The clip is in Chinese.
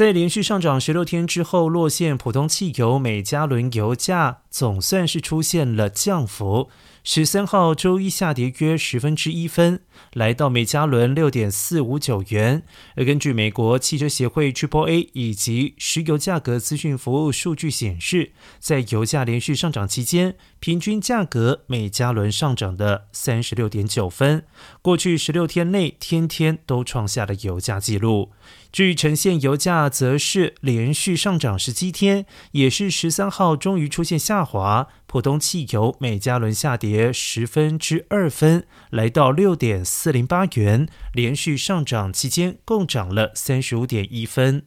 在连续上涨十六天之后，落线普通汽油每加仑油价总算是出现了降幅。十三号周一下跌约十分之一分，来到每加仑六点四五九元。而根据美国汽车协会 tua 以及石油价格资讯服务数据显示，在油价连续上涨期间，平均价格每加仑上涨的三十六点九分。过去十六天内，天天都创下了油价纪录。至于呈现油价，则是连续上涨十七天，也是十三号终于出现下滑。普通汽油每加仑下跌十分之二分，来到六点四零八元。连续上涨期间，共涨了三十五点一分。